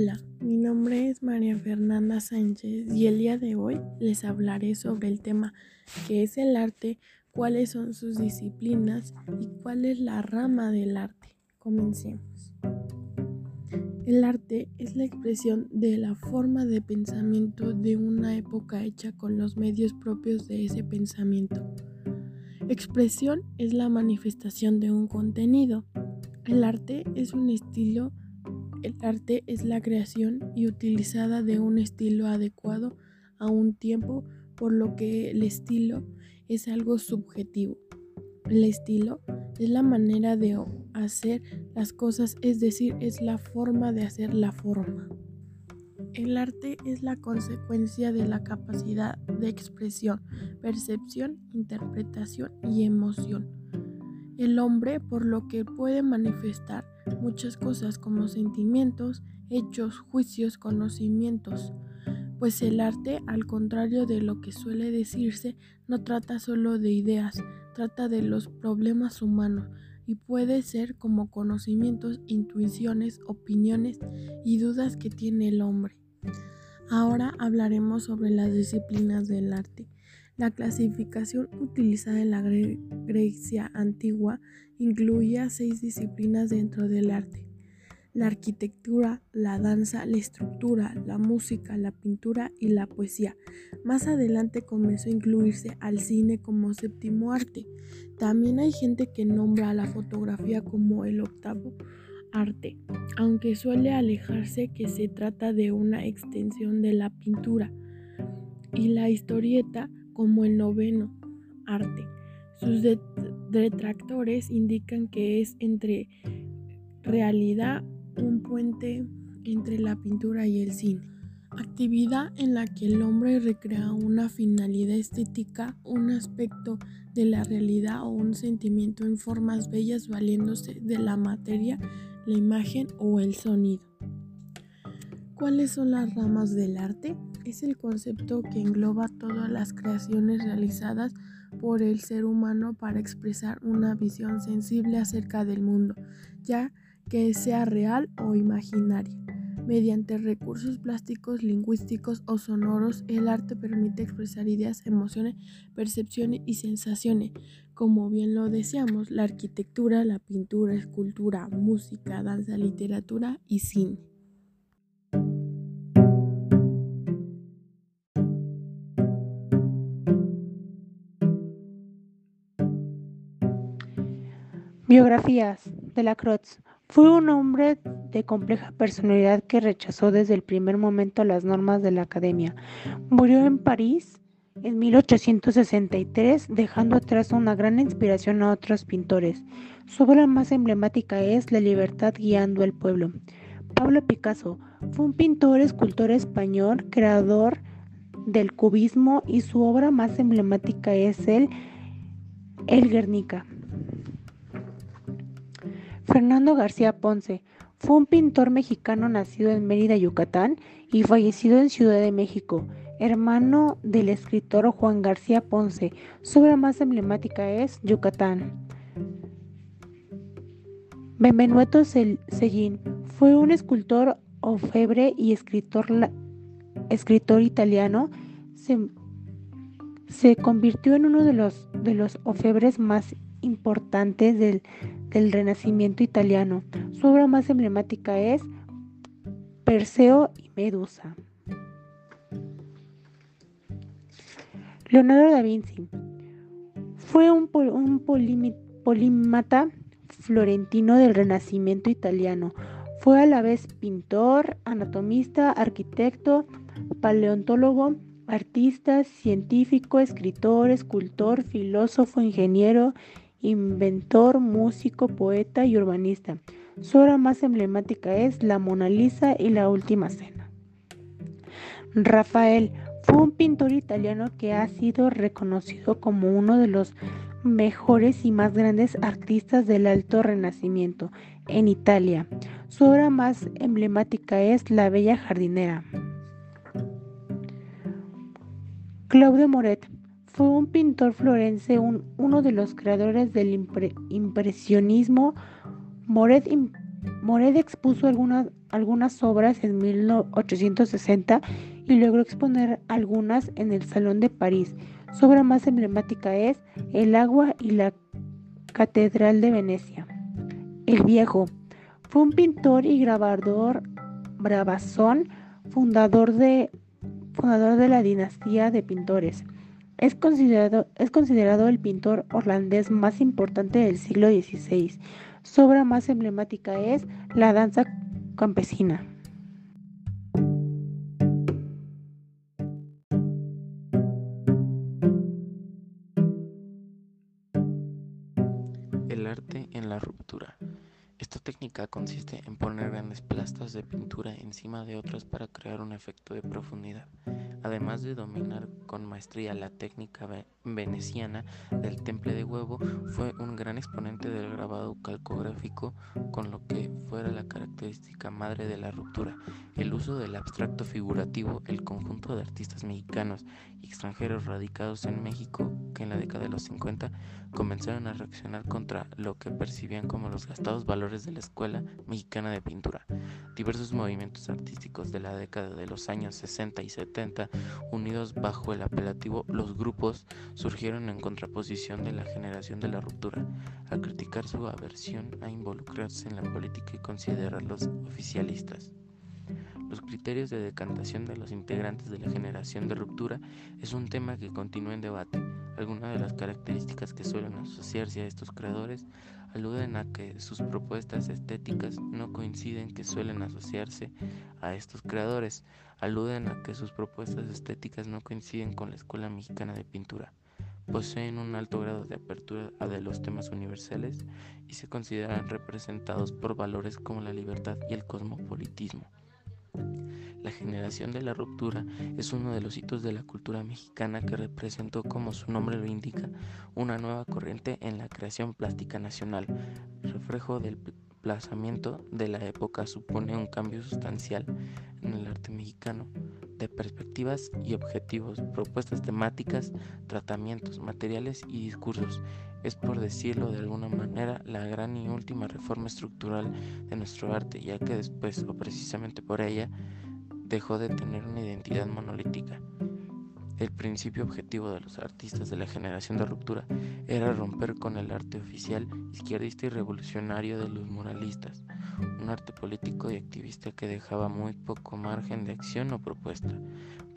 Hola, mi nombre es María Fernanda Sánchez y el día de hoy les hablaré sobre el tema que es el arte, cuáles son sus disciplinas y cuál es la rama del arte. Comencemos. El arte es la expresión de la forma de pensamiento de una época hecha con los medios propios de ese pensamiento. Expresión es la manifestación de un contenido. El arte es un estilo el arte es la creación y utilizada de un estilo adecuado a un tiempo, por lo que el estilo es algo subjetivo. El estilo es la manera de hacer las cosas, es decir, es la forma de hacer la forma. El arte es la consecuencia de la capacidad de expresión, percepción, interpretación y emoción. El hombre, por lo que puede manifestar muchas cosas como sentimientos, hechos, juicios, conocimientos, pues el arte, al contrario de lo que suele decirse, no trata solo de ideas, trata de los problemas humanos y puede ser como conocimientos, intuiciones, opiniones y dudas que tiene el hombre. Ahora hablaremos sobre las disciplinas del arte. La clasificación utilizada en la Grecia antigua incluía seis disciplinas dentro del arte. La arquitectura, la danza, la estructura, la música, la pintura y la poesía. Más adelante comenzó a incluirse al cine como séptimo arte. También hay gente que nombra a la fotografía como el octavo arte, aunque suele alejarse que se trata de una extensión de la pintura. Y la historieta como el noveno arte. Sus detractores indican que es entre realidad un puente entre la pintura y el cine. Actividad en la que el hombre recrea una finalidad estética, un aspecto de la realidad o un sentimiento en formas bellas valiéndose de la materia, la imagen o el sonido. ¿Cuáles son las ramas del arte? es el concepto que engloba todas las creaciones realizadas por el ser humano para expresar una visión sensible acerca del mundo, ya que sea real o imaginaria. Mediante recursos plásticos, lingüísticos o sonoros, el arte permite expresar ideas, emociones, percepciones y sensaciones, como bien lo deseamos, la arquitectura, la pintura, escultura, música, danza, literatura y cine. Biografías de la Croix. Fue un hombre de compleja personalidad que rechazó desde el primer momento las normas de la academia. Murió en París en 1863, dejando atrás una gran inspiración a otros pintores. Su obra más emblemática es La libertad guiando al pueblo. Pablo Picasso fue un pintor, escultor español, creador del cubismo y su obra más emblemática es el El Guernica. Fernando García Ponce fue un pintor mexicano nacido en Mérida, Yucatán y fallecido en Ciudad de México, hermano del escritor Juan García Ponce. Su obra más emblemática es Yucatán. Benvenuto Cellín fue un escultor orfebre y escritor, escritor italiano. Se, convirtió en uno de los, de los orfebres más importantes del, del Renacimiento italiano. Su obra más emblemática es Perseo y Medusa. Leonardo da Vinci fue un, un polímata florentino del Renacimiento italiano. Fue a la vez pintor, anatomista, arquitecto, paleontólogo, artista, científico, escritor, escultor, filósofo, ingeniero inventor, músico, poeta y urbanista. Su obra más emblemática es La Mona Lisa y La Última Cena. Rafael fue un pintor italiano que ha sido reconocido como uno de los mejores y más grandes artistas del Alto Renacimiento en Italia. Su obra más emblemática es La Bella Jardinera. Claude Moret fue un pintor florense, uno de los creadores del impresionismo. Moret expuso algunas, obras en 1860 y logró exponer algunas en el Salón de París. Su obra más emblemática es El agua y la Catedral de Venecia. El Viejo fue un pintor y grabador bravazón, fundador de la dinastía de pintores. Es considerado, el pintor holandés más importante del siglo XVI. Su obra más emblemática es La danza campesina. El arte en la ruptura. Esta técnica consiste en poner grandes plastas de pintura encima de otras para crear un efecto de profundidad. Además de dominar con maestría la técnica veneciana del temple de huevo, fue un gran exponente del grabado calcográfico con lo que fuera la característica madre de la ruptura, el uso del abstracto figurativo, el conjunto de artistas mexicanos y extranjeros radicados en México que en la década de los 50 comenzaron a reaccionar contra lo que percibían como los gastados valores de la Escuela Mexicana de Pintura. Diversos movimientos artísticos de la década de los años 60 y 70, unidos bajo el apelativo Los Grupos, surgieron en contraposición de la generación de la ruptura, al criticar su aversión a involucrarse en la política y considerarlos oficialistas. Los criterios de decantación de los integrantes de la generación de ruptura es un tema que continúa en debate. Algunas de las características que suelen asociarse a estos creadores aluden a que sus propuestas estéticas no coinciden que suelen asociarse a estos creadores, aluden a que sus propuestas estéticas no coinciden con la Escuela Mexicana de Pintura poseen un alto grado de apertura a los temas universales y se consideran representados por valores como la libertad y el cosmopolitismo. La generación de la ruptura es uno de los hitos de la cultura mexicana que representó, como su nombre lo indica, una nueva corriente en la creación plástica nacional. Reflejo del plazamiento de la época supone un cambio sustancial en el arte mexicano de perspectivas y objetivos, propuestas temáticas, tratamientos, materiales y discursos. Es por decirlo de alguna manera la gran y última reforma estructural de nuestro arte, ya que después, o precisamente por ella, dejó de tener una identidad monolítica. El principio objetivo de los artistas de la generación de ruptura era romper con el arte oficial, izquierdista y revolucionario de los moralistas, un arte político y activista que dejaba muy poco margen de acción o propuesta,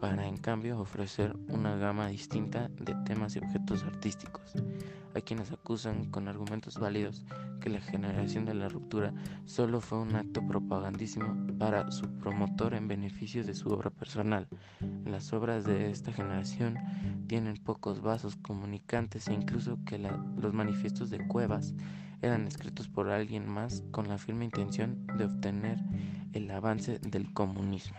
para en cambio ofrecer una gama distinta de temas y objetos artísticos. Hay quienes acusan con argumentos válidos que la generación de la ruptura solo fue un acto propagandísimo para su promotor en beneficio de su obra personal. Las obras de esta generación tienen pocos vasos comunicantes e incluso que los manifiestos de Cuevas eran escritos por alguien más con la firme intención de obtener el avance del comunismo.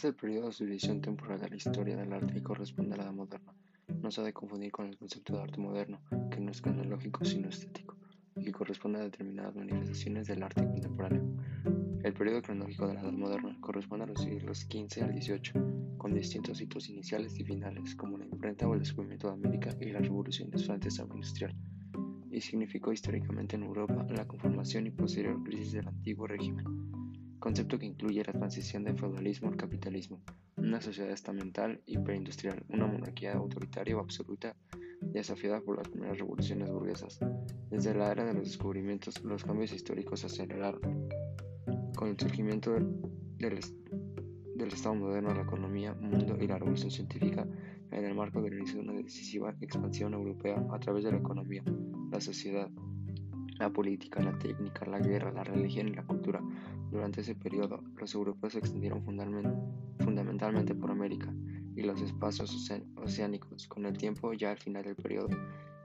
Es el periodo de subdivisión temporal de la historia del arte y corresponde a la Edad Moderna. No se ha de confundir con el concepto de arte moderno, que no es cronológico sino estético, y corresponde a determinadas manifestaciones del arte contemporáneo. El periodo cronológico de la Edad Moderna corresponde a los siglos XV al XVIII, con distintos hitos iniciales y finales, como la imprenta o el descubrimiento de América y las revoluciones francesa o industrial, y significó históricamente en Europa la conformación y posterior crisis del antiguo régimen, concepto que incluye la transición del feudalismo al capitalismo, una sociedad estamental hiperindustrial, una monarquía autoritaria o absoluta desafiada por las primeras revoluciones burguesas. Desde la era de los descubrimientos, los cambios históricos se aceleraron con el surgimiento del, Estado moderno, la economía, mundo y la revolución científica, en el marco del inicio de una decisiva expansión europea a través de la economía, la sociedad, la política, la técnica, la guerra, la religión y la cultura. Durante ese periodo, los europeos se extendieron fundamentalmente por América y los espacios oceánicos. Con el tiempo, ya al final del periodo,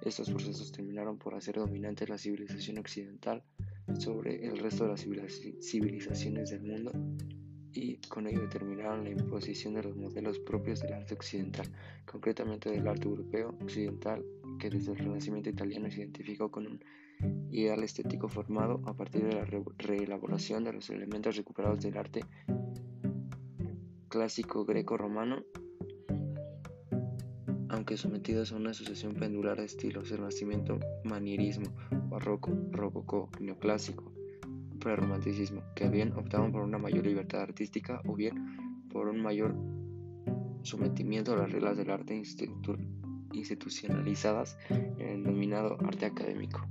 estos procesos terminaron por hacer dominante la civilización occidental sobre el resto de las civilizaciones del mundo y con ello determinaron la imposición de los modelos propios del arte occidental, concretamente del arte europeo occidental, que desde el Renacimiento italiano se identificó con un ideal estético formado a partir de la reelaboración de los elementos recuperados del arte clásico greco-romano, aunque sometidos a una sucesión pendular de estilos, el nacimiento manierismo, barroco, rococó, neoclásico, prerromanticismo, que bien optaban por una mayor libertad artística o bien por un mayor sometimiento a las reglas del arte institucionalizadas en el denominado arte académico.